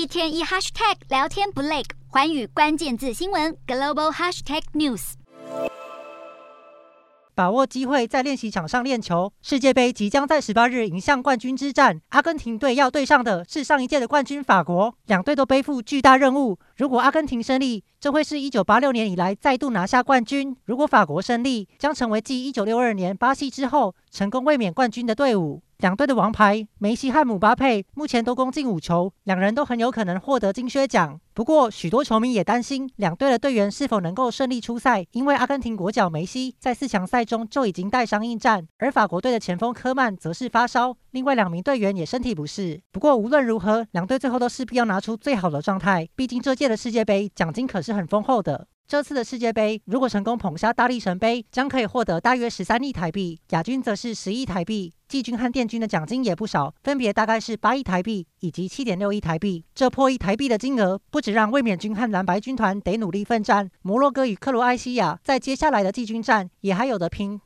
一天一 hashtag 聊天不累，寰宇关键字新闻 global hashtag news。把握机会在练习场上练球。世界杯即将在十八日迎向冠军之战，阿根廷队要对上的是上一届的冠军法国，两队都背负巨大任务。如果阿根廷胜利，这会是一九八六年以来再度拿下冠军；如果法国胜利，将成为继一九六二年巴西之后成功卫冕冠军的队伍。两队的王牌梅西和姆巴佩目前都攻进五球，两人都很有可能获得金靴奖。不过，许多球迷也担心两队的队员是否能够顺利出赛，因为阿根廷国脚梅西在四强赛中就已经带伤应战，而法国队的前锋科曼则是发烧，另外两名队员也身体不适。不过，无论如何，两队最后都势必要拿出最好的状态，毕竟这届的世界杯奖金可是很丰厚的。这次的世界杯，如果成功捧下大力神杯，将可以获得大约十三亿台币；亚军则是十亿台币。季军和殿军的奖金也不少，分别大概是八亿台币以及七点六亿台币。这破亿台币的金额，不止让卫冕军和蓝白军团得努力奋战，摩洛哥与克罗埃西亚在接下来的季军战也还有得拼。